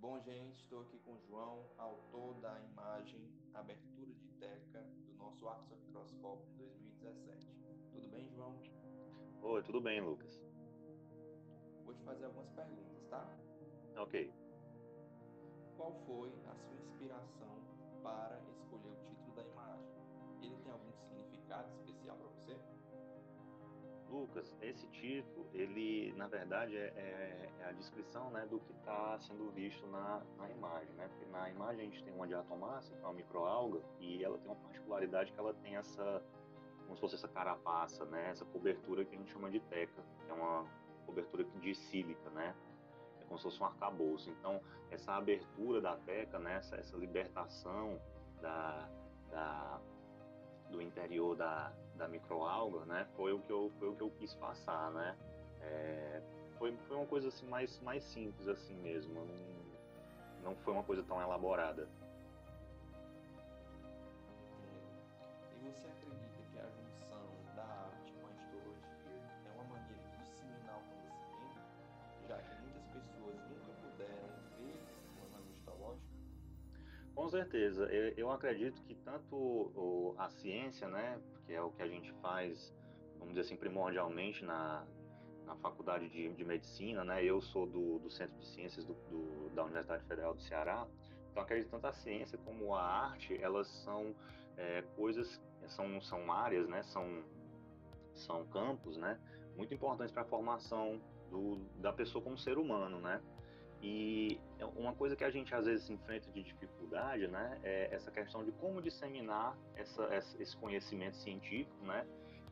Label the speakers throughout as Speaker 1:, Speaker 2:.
Speaker 1: Bom, gente, estou aqui com o João, autor da imagem Abertura de Teca do nosso Arco Microscópio de 2017. Tudo bem, João?
Speaker 2: Oi, tudo bem, Lucas.
Speaker 1: Vou te fazer algumas perguntas, tá?
Speaker 2: Ok.
Speaker 1: Qual foi a sua inspiração para escolher o título da imagem? Ele tem algum significado?
Speaker 2: Lucas, esse título, ele na verdade é, é, é a descrição né, do que está sendo visto na, na imagem, né? Porque na imagem a gente tem uma diatomácea, que é uma microalga, e ela tem uma particularidade que ela tem essa, como se fosse essa carapaça, né? Essa cobertura que a gente chama de teca, que é uma cobertura de sílica, né? É como se fosse um arcabouço. Então, essa abertura da teca, né? essa, essa libertação da, da do interior da, da microalga, né, foi o que eu foi o que eu quis passar, né? É, foi, foi uma coisa assim mais mais simples assim mesmo, não, não foi uma coisa tão elaborada.
Speaker 1: E você Com
Speaker 2: certeza, eu, acredito que tanto a ciência, né, que é o que a gente faz, vamos dizer assim, primordialmente na, na faculdade de, de medicina, né, eu sou do, do Centro de Ciências do, do, da Universidade Federal do Ceará, então acredito tanto a ciência como a arte, elas são é, coisas, são, são áreas, né, são, são campos, né, muito importantes para a formação do, da pessoa como ser humano, né, e é uma coisa que a gente às vezes enfrenta de dificuldade, né, é essa questão de como disseminar essa, esse conhecimento científico, né,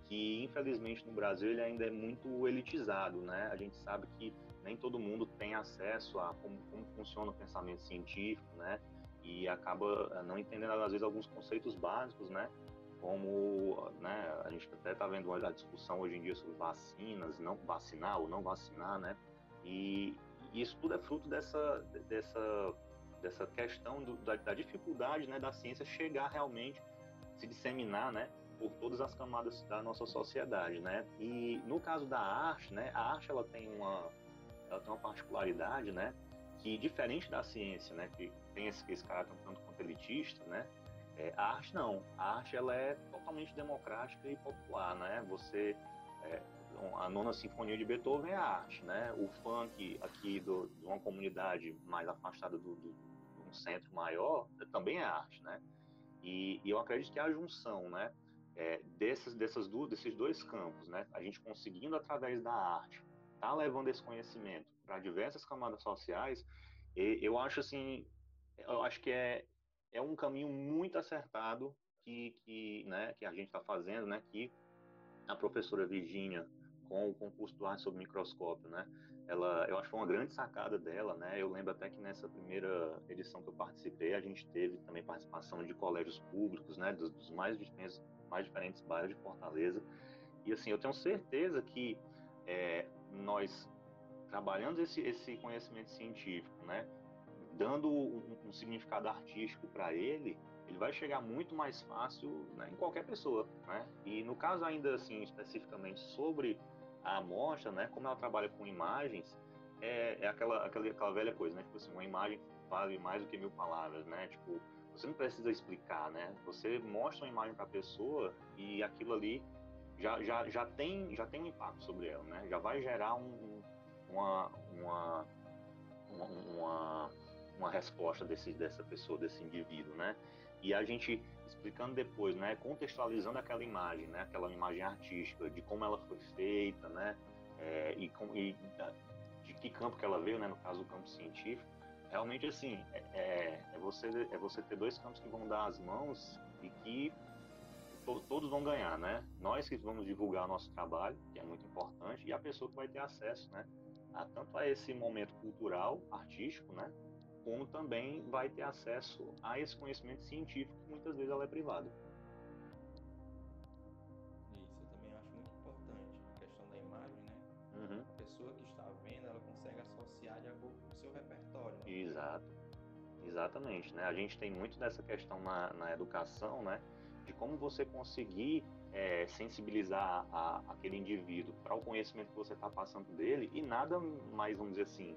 Speaker 2: que infelizmente no Brasil ele ainda é muito elitizado, né. A gente sabe que nem todo mundo tem acesso a como, como funciona o pensamento científico, né, e acaba eh, não entendendo às vezes alguns conceitos básicos, né, como né, a gente até está vendo a discussão hoje em dia sobre vacinas, não vacinar ou não vacinar, né, e, e isso tudo é fruto dessa, dessa, dessa questão do, da, da, dificuldade né, da ciência chegar realmente, se disseminar né, por todas as camadas da nossa sociedade. Né? E no caso da arte, né, a arte ela tem uma, ela tem uma particularidade né, que, diferente da ciência, né, que tem esse, esse caráter tanto quanto elitista, né, é, a arte não. A arte ela é totalmente democrática e popular. Né? Você é, a nona sinfonia de Beethoven é arte, né? O funk aqui do, de uma comunidade mais afastada do, do, de um centro maior também é arte, né? E, e eu acredito que a junção, né? É, dessas duas, desses dois campos, né? A gente conseguindo através da arte, tá levando esse conhecimento para diversas camadas sociais, e, eu acho assim, eu acho que é, é um caminho muito acertado que, que, né, que a gente está fazendo, né? Que a professora Virginia com o concurso do arte sob microscópio, né? Ela, eu acho uma grande sacada dela, né? Eu lembro até que nessa primeira edição que eu participei, a gente teve também participação de colégios públicos, né? Dos, dos mais diferentes, mais diferentes bairros de Fortaleza. E assim, eu tenho certeza que é, nós trabalhando esse, esse conhecimento científico, né? Dando um, um significado artístico para ele, ele vai chegar muito mais fácil né, em qualquer pessoa, né? E no caso ainda assim especificamente sobre a amostra, né? Como ela trabalha com imagens, é, é aquela, aquela aquela velha coisa, né? Tipo assim, uma imagem vale mais do que mil palavras, né? Tipo, você não precisa explicar, né? Você mostra uma imagem para a pessoa e aquilo ali já, já, já tem já tem um impacto sobre ela, né? Já vai gerar um, uma, uma, uma, uma resposta desse, dessa pessoa, desse indivíduo, né? E a gente explicando depois, né, contextualizando aquela imagem, né, aquela imagem artística, de como ela foi feita, né, é, e, com, e de que campo que ela veio, né, no caso do campo científico, realmente assim é, é, é você é você ter dois campos que vão dar as mãos e que to, todos vão ganhar, né? Nós que vamos divulgar nosso trabalho, que é muito importante, e a pessoa que vai ter acesso, né, a, tanto a esse momento cultural, artístico, né, como também vai ter acesso a esse conhecimento científico que muitas vezes ela é privada.
Speaker 1: Isso, eu também acho muito importante a questão da imagem, né? Uhum. A pessoa que está vendo, ela consegue associar de acordo com o seu repertório. Né?
Speaker 2: Exato, exatamente, né? A gente tem muito dessa questão na, na educação, né? De como você conseguir é, sensibilizar a, aquele indivíduo para o conhecimento que você está passando dele e nada mais, vamos dizer assim,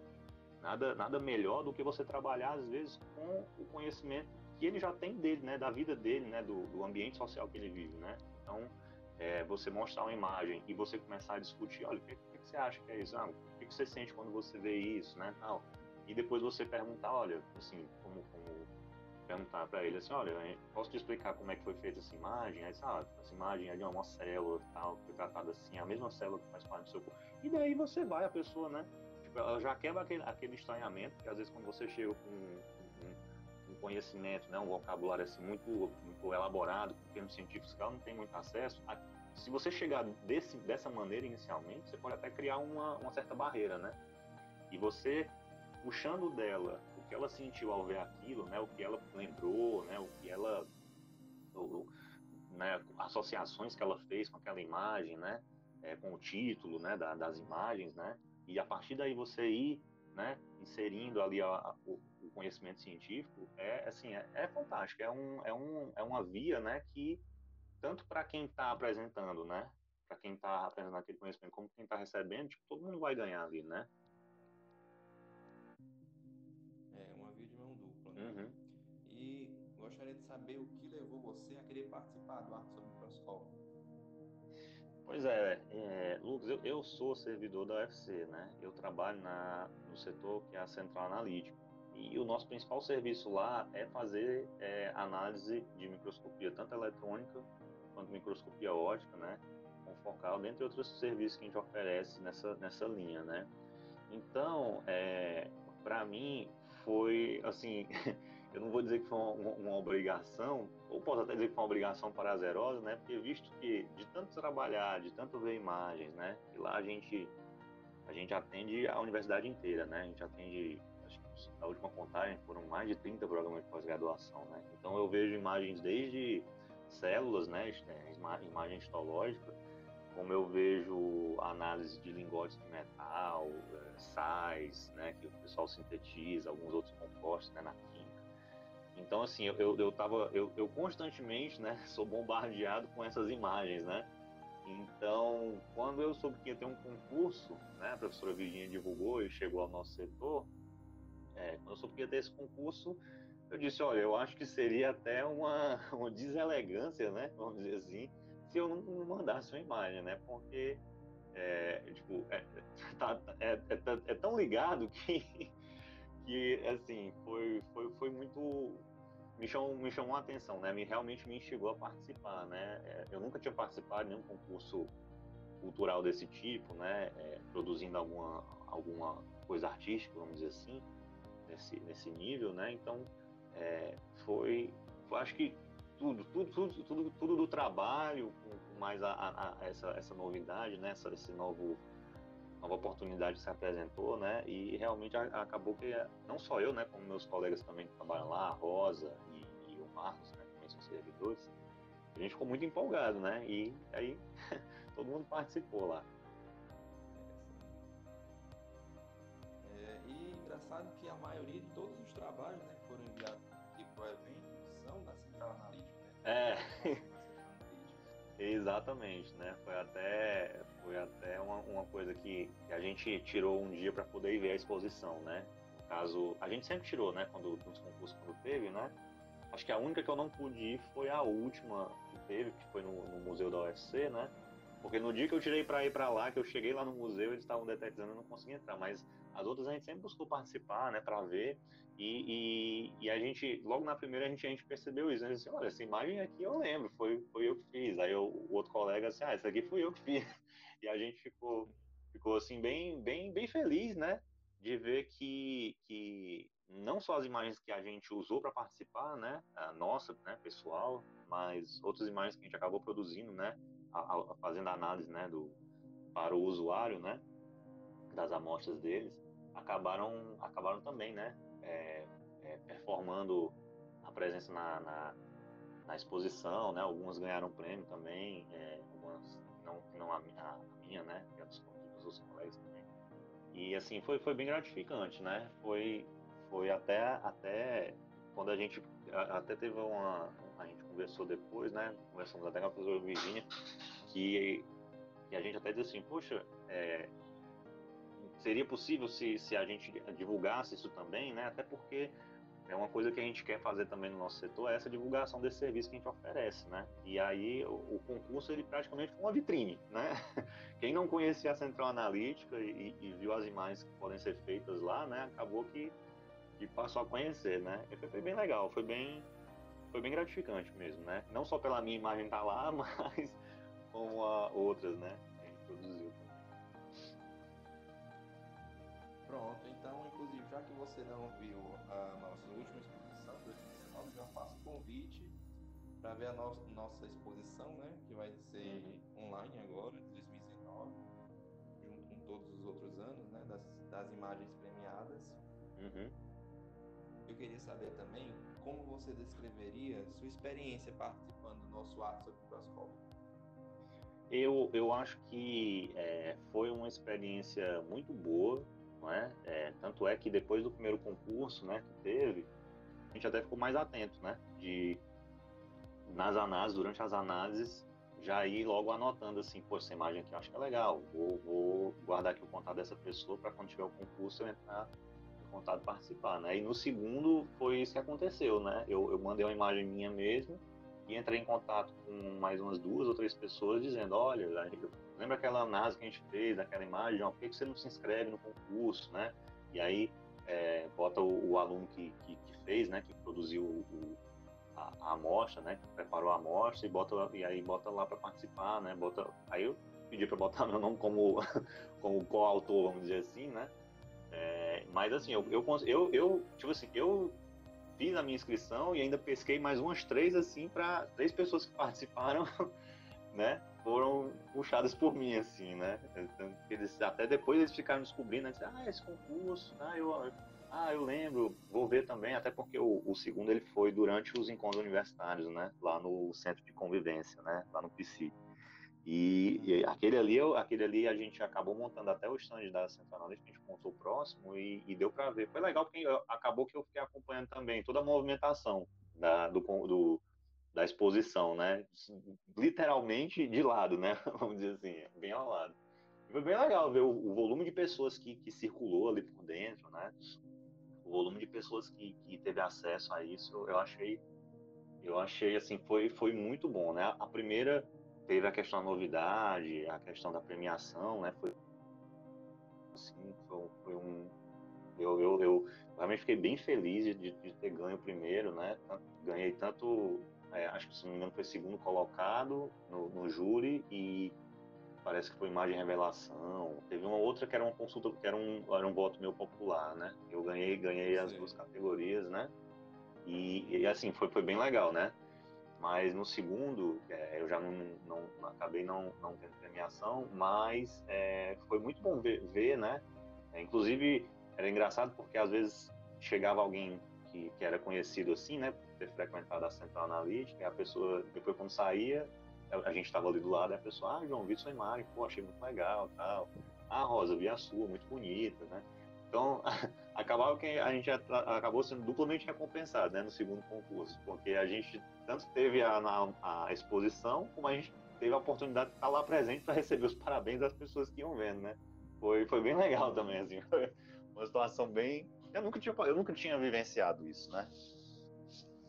Speaker 2: Nada, nada melhor do que você trabalhar, às vezes, com o conhecimento que ele já tem dele, né? Da vida dele, né? Do, do ambiente social que ele vive, né? Então, é, você mostrar uma imagem e você começar a discutir, olha, o que, que, você acha que é isso? Ah, o que, que você sente quando você vê isso, né? Tal. E depois você perguntar, olha, assim, como, como perguntar para ele assim, olha, posso te explicar como é que foi feita essa imagem? Aí, sabe, essa imagem ali é uma célula tal, foi tratada assim, a mesma célula que faz parte do seu corpo. E daí você vai, a pessoa, né? Ela já quebra aquele, aquele estranhamento, que às vezes quando você chega com um, um, conhecimento, né, um vocabulário assim muito, muito elaborado, com termos científicos que ela não tem muito acesso, a, se você chegar desse, dessa maneira inicialmente, você pode até criar uma, uma certa barreira, né? E você puxando dela o que ela sentiu ao ver aquilo, né, o que ela lembrou, né, o que ela, né, associações que ela fez com aquela imagem, né, é, com o título, né, da, das imagens, né, e a partir daí você ir, né, inserindo ali a, a, o, o, conhecimento científico, é assim, é, é fantástico, é um, é um, é uma via, né, que tanto para quem está apresentando, né, para quem está apresentando aquele conhecimento, como quem está recebendo, tipo, todo mundo vai ganhar ali, né?
Speaker 1: Uhum. E gostaria de saber o que levou você a querer participar do Arte sobre Microscópio.
Speaker 2: Pois é, é Lucas, eu, eu, sou servidor da UFC, né? Eu trabalho na, no setor que é a Central Analítica. E o nosso principal serviço lá é fazer é, análise de microscopia, tanto eletrônica quanto microscopia ótica, né? Com focal, dentre outros serviços que a gente oferece nessa, nessa linha, né? Então, é, para mim, foi, assim, eu não vou dizer que foi uma, uma, obrigação, ou posso até dizer que foi uma obrigação prazerosa, né? Porque visto que de tanto trabalhar, de tanto ver imagens, né? E lá a gente, a gente atende a universidade inteira, né? A gente atende, acho que a última contagem foram mais de 30 programas de pós-graduação, né? Então eu vejo imagens desde células, né? É, imagem histológica, como eu vejo análise de lingotes de metal, é, sais, né, que o pessoal sintetiza, alguns outros compostos né, na. Então, assim, eu, eu, tava, eu, eu constantemente né, sou bombardeado com essas imagens, né? Então, quando eu soube que ia ter um concurso, né, a professora Virginia divulgou e chegou ao nosso setor, é, quando eu soube que ia ter esse concurso, eu disse, olha, eu acho que seria até uma, uma deselegância, né, vamos dizer assim, se eu não mandasse uma imagem, né? Porque é, tipo, é, tá, é, é, é, tão ligado que, que assim, foi, foi, foi muito. Me chamou, me chamou a atenção, né? Me, realmente me instigou a participar, né? É, eu nunca tinha participado de nenhum concurso cultural desse tipo, né? É, produzindo alguma, alguma coisa artística, vamos dizer assim, nesse, nesse nível, né? Então, é, foi, foi, acho que tudo, tudo, tudo, tudo, tudo do trabalho, com, mais a, a, a essa, essa novidade, né? Essa, esse novo nova oportunidade se apresentou, né? E realmente acabou que não só eu, né, como meus colegas também que trabalham lá, a Rosa Marcos, né, também são servidores, a gente ficou muito empolgado, né? E aí todo mundo participou lá.
Speaker 1: É, e engraçado que a maioria de todos os trabalhos, né, que foram enviados aqui para o evento são da Central Analítica.
Speaker 2: É. Exatamente, né? Foi até, foi até uma, uma coisa que, a gente tirou um dia para poder ir ver a exposição, né? No caso, a gente sempre tirou, né? Quando nos concursos quando teve, né? Acho que a única que eu não pude ir foi a última que teve, que foi no, no museu da UFC, né? Porque no dia que eu tirei para ir para lá, que eu cheguei lá no museu, eles estavam detetizando, eu não consegui entrar. Mas as outras a gente sempre buscou participar, né, para ver. E, e, e, a gente, logo na primeira, a gente, a gente percebeu isso. Gente disse, olha, essa imagem aqui eu lembro, foi, foi eu que fiz. Aí eu, o outro colega disse, ah, essa aqui fui eu que fiz. E a gente ficou, ficou assim, bem, bem, bem feliz, né, de ver que, que não só as imagens que a gente usou para participar, né, a nossa, né, pessoal, mas outras imagens que a gente acabou produzindo, né, a, a, fazendo análise, né, do, para o usuário, né, das amostras deles, acabaram, acabaram também, né, é, é, performando a presença na, na, na, exposição, né, algumas ganharam prêmio também, é, algumas não, não a, minha, a minha, né, e a dos, dos outros colegas também. E assim, foi, foi bem gratificante, né, foi, foi até, até quando a gente até teve uma a gente conversou depois, né? Conversamos até com a professora Virginia, que, que a gente até disse assim, poxa, é, seria possível se, se a gente divulgasse isso também, né? Até porque é uma coisa que a gente quer fazer também no nosso setor, é essa divulgação desse serviço que a gente oferece, né? E aí o, o concurso ele praticamente foi uma vitrine, né? Quem não conhecia a Central Analítica e, e, viu as imagens que podem ser feitas lá, né? Acabou que, que passou a conhecer, né? E foi bem legal, foi bem foi bem gratificante mesmo, né? Não só pela minha imagem estar tá lá, mas como a outras, né? Que a gente produziu.
Speaker 1: Pronto, então, inclusive, já que você não viu a nossa última exposição, 2019, já faço o convite para ver a no nossa exposição, né? Que vai ser uhum. online agora, de 2019, junto com todos os outros anos, né? Das, das imagens premiadas.
Speaker 2: Uhum.
Speaker 1: Queria saber também como você descreveria sua experiência participando do nosso ato sobre microscópio.
Speaker 2: Eu, eu acho que é, foi uma experiência muito boa, não é? é? Tanto é que depois do primeiro concurso, né, que teve, a gente até ficou mais atento, né, de nas análises, durante as análises, já ir logo anotando assim, pô, essa imagem aqui eu acho que é legal, vou, vou guardar aqui o contato dessa pessoa para quando tiver o concurso eu entrar em contato participar, né? E no segundo foi isso que aconteceu, né? Eu, eu mandei uma imagem minha mesmo e entrei em contato com mais umas duas ou três pessoas dizendo, olha, lembra aquela análise que a gente fez, aquela imagem, por que você não se inscreve no concurso, né? E aí é, bota o, o aluno que, que, que, fez, né, que produziu o, a, a, amostra, né, que preparou a amostra e bota e aí bota lá para participar, né? Bota, aí eu pedi para botar meu nome como como coautor, vamos dizer assim, né? É, mas assim, eu, eu, eu, eu, tipo assim, eu fiz a minha inscrição e ainda pesquei mais umas três, assim, para três pessoas que participaram, né? Foram puxadas por mim, assim, né? Eles, até depois eles ficaram descobrindo, né? ah, esse concurso, ah eu, ah, eu lembro, vou ver também, até porque o, o segundo ele foi durante os encontros universitários, né? Lá no Centro de Convivência, né? Lá no PC. E, e, aquele ali, aquele ali a gente acabou montando até o stand da Central a gente montou próximo e, e deu para ver. Foi legal porque acabou que eu fiquei acompanhando também toda a movimentação da, do, do, da exposição, né? Literalmente de lado, né? Vamos dizer assim, bem ao lado. Foi bem legal ver o, o volume de pessoas que, que circulou ali por dentro, né? O volume de pessoas que, que teve acesso a isso, eu achei, eu achei assim, foi, foi muito bom, né? A primeira teve a questão da novidade, a questão da premiação, né? Foi assim, foi, um eu, eu, eu, realmente fiquei bem feliz de, de ter ganho o primeiro, né? Ganhei tanto, é, acho que se não me engano foi segundo colocado no, no júri e parece que foi imagem revelação. Teve uma outra que era uma consulta, que era um, era um voto meu popular, né? Eu ganhei, ganhei as duas categorias, né? E, e, assim, foi, foi bem legal, né? Mas no segundo, é, eu já não, não, acabei não, não tendo premiação, mas é, foi muito bom ver, ver né? É, inclusive, era engraçado porque às vezes chegava alguém que, que era conhecido assim, né? Por ter frequentado a central analítica, e a pessoa, depois quando saía, a gente estava ali do lado, e a pessoa, ah, João, vi sua imagem, pô, achei muito legal tal. Ah, Rosa, vi a sua, muito bonita, né? Então, acabava que a gente acabou sendo duplamente recompensado né, no segundo concurso, porque a gente tanto teve a, a, a exposição, como a gente teve a oportunidade de estar lá presente para receber os parabéns das pessoas que iam vendo, né? Foi, foi bem legal também, assim, foi uma situação bem... Eu nunca tinha, eu nunca tinha vivenciado isso, né?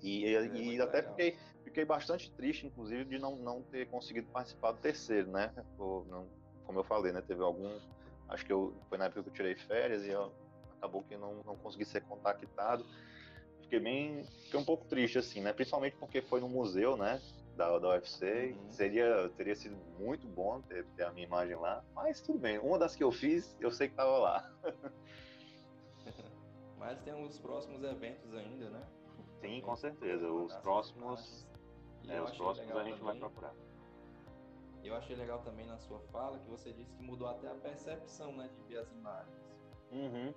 Speaker 2: E, é, e até fiquei, fiquei bastante triste, inclusive, de não, não ter conseguido participar do terceiro, né? Ou, não, como eu falei, né? Teve algum Acho que eu, foi na época que eu tirei férias e eu, acabou que não, não consegui ser contactado. Fiquei bem. Fiquei um pouco triste, assim, né? Principalmente porque foi no museu, né? Da, da UFC. Uhum. Seria, teria sido muito bom ter, ter a minha imagem lá. Mas tudo bem. Uma das que eu fiz, eu sei que estava lá.
Speaker 1: Mas tem os próximos eventos ainda, né?
Speaker 2: Sim, com certeza. Os próximos. É, os próximos a gente também. vai procurar.
Speaker 1: Eu achei legal também na sua fala que você disse que mudou até a percepção, né, de ver as imagens.
Speaker 2: Uhum.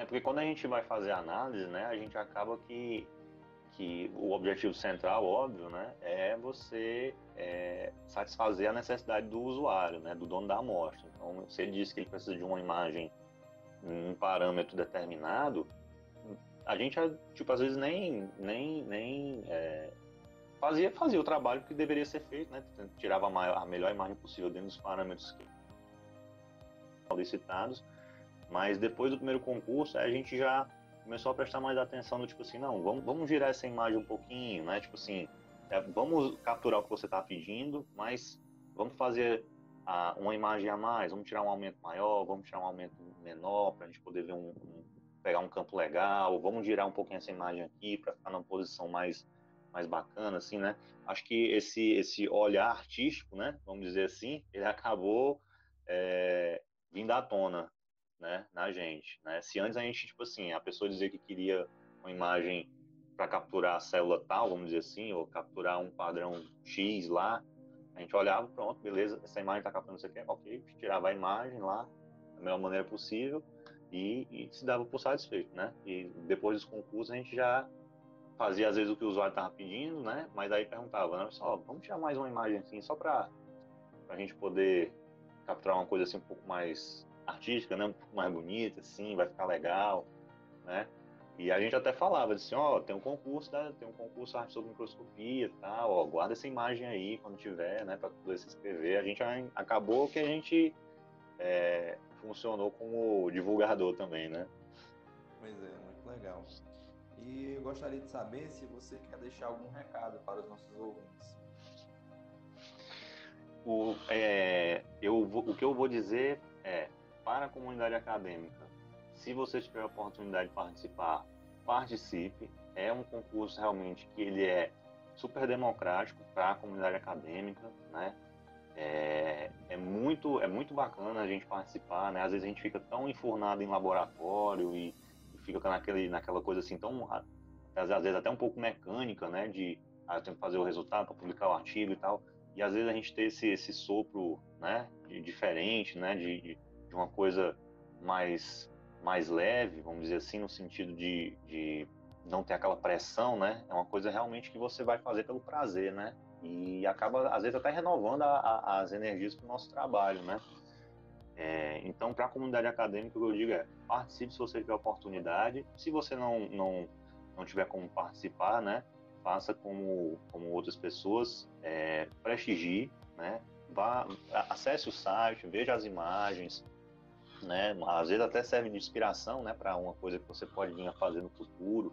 Speaker 2: É porque quando a gente vai fazer análise, né, a gente acaba que, que o objetivo central, óbvio, né, é você é, satisfazer a necessidade do usuário, né, do dono da amostra. Então, se ele diz que ele precisa de uma imagem em um parâmetro determinado, a gente, tipo, às vezes nem, nem, nem é, fazia, fazia o trabalho que deveria ser feito, né? Tirava a, maior, a melhor imagem possível dentro dos parâmetros solicitados, Mas depois do primeiro concurso, a gente já começou a prestar mais atenção no tipo assim, não, vamos, vamos girar essa imagem um pouquinho, né? Tipo assim, é, vamos capturar o que você está pedindo, mas vamos fazer a, uma imagem a mais, vamos tirar um aumento maior, vamos tirar um aumento menor para a gente poder ver um, um, pegar um campo legal, vamos girar um pouquinho essa imagem aqui para ficar numa posição mais mais bacana, assim, né? Acho que esse esse olhar artístico, né? Vamos dizer assim, ele acabou é, vindo à tona, né? Na gente, né? Se antes a gente tipo assim, a pessoa dizia que queria uma imagem para capturar a célula tal, vamos dizer assim, ou capturar um padrão X lá, a gente olhava, pronto, beleza, essa imagem está captando isso aqui, ok, tirava a imagem lá da melhor maneira possível e, e, se dava por satisfeito, né? E depois dos concursos a gente já fazia às vezes o que o usuário estava pedindo, né? Mas aí perguntava, né? Só, vamos tirar mais uma imagem assim, só para a gente poder capturar uma coisa assim um pouco mais artística, né? Um pouco mais bonita, assim, vai ficar legal, né? E a gente até falava assim, ó, oh, tem um concurso, né? tem um concurso arte sobre microscopia e tal, ó, guarda essa imagem aí quando tiver, né, para poder se inscrever. A gente acabou que a gente é, funcionou como divulgador também, né?
Speaker 1: Pois é, muito legal. E eu gostaria de saber se você quer deixar algum recado para os nossos ouvintes.
Speaker 2: O, é, eu, o que eu vou dizer é, para a comunidade acadêmica, se você tiver a oportunidade de participar, participe. É um concurso realmente que ele é super democrático para a comunidade acadêmica, né? É, é, muito é muito bacana a gente participar, né? Às vezes a gente fica tão enfurnado em laboratório e, e fica naquele naquela coisa assim tão às vezes até um pouco mecânica, né? De ah, eu tenho que fazer o resultado para publicar o artigo e tal. E às vezes a gente ter esse esse sopro, né? De, diferente, né? De, de, de uma coisa mais mais leve, vamos dizer assim, no sentido de, de não ter aquela pressão, né? É uma coisa realmente que você vai fazer pelo prazer, né? E acaba, às vezes, até renovando a, a, as energias para o nosso trabalho, né? É, então, para a comunidade acadêmica, o que eu digo é participe se você tiver oportunidade. Se você não, não, não tiver como participar, né? Faça como, como outras pessoas, é, prestigie, né? Vá, acesse o site, veja as imagens, né? Às vezes até serve de inspiração, né, para uma coisa que você pode vir a fazer no futuro,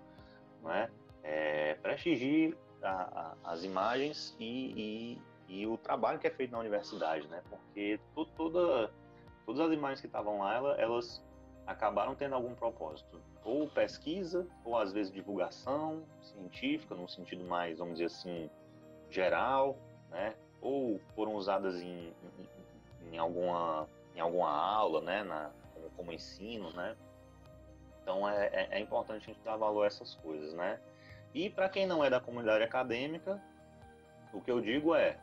Speaker 2: né? É, prestigie a, a, as imagens e, e, e, o trabalho que é feito na universidade, né? Porque toda, todas as imagens que estavam lá, elas, elas acabaram tendo algum propósito, ou pesquisa, ou às vezes divulgação científica, num sentido mais, vamos dizer assim, geral, né? Ou foram usadas em, em, em alguma em alguma aula, né, na, como, como ensino, né? Então é, é, é, importante a gente dar valor a essas coisas, né? E para quem não é da comunidade acadêmica, o que eu digo é,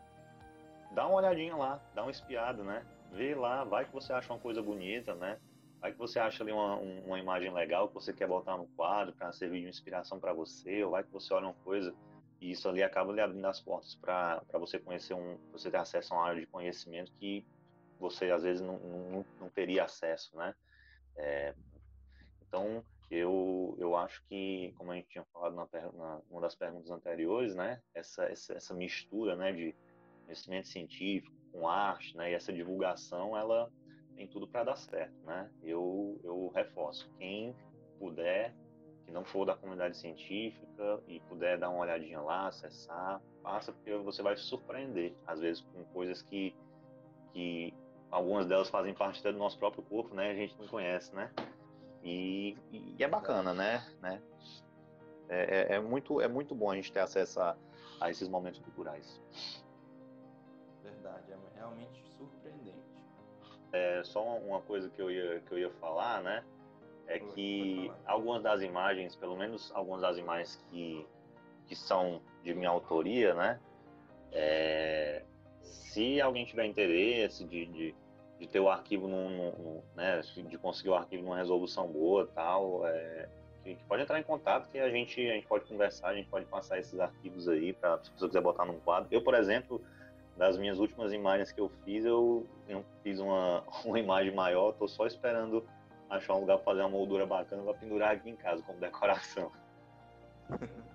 Speaker 2: dá uma olhadinha lá, dá uma espiada, né? Vê lá, vai que você acha uma coisa bonita, né? Vai que você acha ali uma, uma imagem legal que você quer botar no quadro para servir de inspiração para você, ou vai que você olha uma coisa e isso ali acaba lhe abrindo as portas para você conhecer um, você ter acesso a uma área de conhecimento que você às vezes não, não, não teria acesso, né? É, então, eu, eu acho que, como a gente tinha falado na, na uma das perguntas anteriores, né? Essa, essa, essa mistura, né, de conhecimento científico com arte, né? E essa divulgação, ela tem tudo para dar certo, né? Eu, eu reforço, quem puder, que não for da comunidade científica e puder dar uma olhadinha lá, acessar, passa, porque você vai se surpreender, às vezes, com coisas que, que algumas delas fazem parte até do nosso próprio corpo, né? A gente não conhece, né? E, e é bacana, né? né? É, é, é, muito, é muito bom a gente ter acesso a, a esses momentos culturais.
Speaker 1: Verdade, é realmente surpreendente.
Speaker 2: É, só uma coisa que eu ia, que eu ia falar, né? É que algumas das imagens, pelo menos algumas das imagens que, que são de minha autoria, né? É, se alguém tiver interesse de, de, de ter o arquivo num, num, né, de conseguir o arquivo numa resolução boa tal, é, que, que, pode entrar em contato que a gente, a gente pode conversar, a gente pode passar esses arquivos aí para se você quiser botar num quadro. Eu, por exemplo, das minhas últimas imagens que eu fiz, eu, eu fiz uma, uma imagem maior, estou só esperando achar um lugar para fazer uma moldura bacana para pendurar aqui em casa como decoração.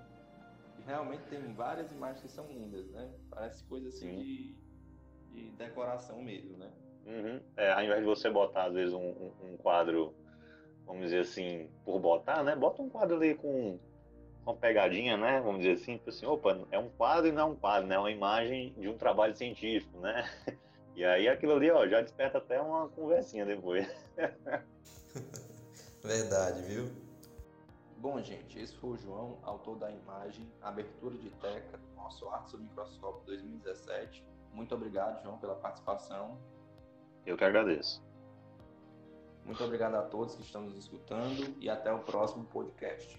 Speaker 1: Realmente tem várias imagens que são lindas, né? Parece coisa assim de, de decoração mesmo, né?
Speaker 2: Uhum. É, ao invés de você botar, às vezes, um, um, quadro vamos dizer assim, por botar, né? Bota um quadro ali com uma pegadinha, né? Vamos dizer assim, tipo assim, opa, é um quadro e não é um quadro, né? É uma imagem de um trabalho científico, né? E aí aquilo ali, ó, já desperta até uma conversinha depois.
Speaker 3: Verdade, viu?
Speaker 1: Bom, gente, esse foi o João, autor da imagem Abertura de Teca do nosso Arte sobre Microscópio 2017. Muito obrigado, João, pela participação.
Speaker 2: Eu que agradeço.
Speaker 1: Muito obrigado a todos que estão nos escutando e até o próximo podcast.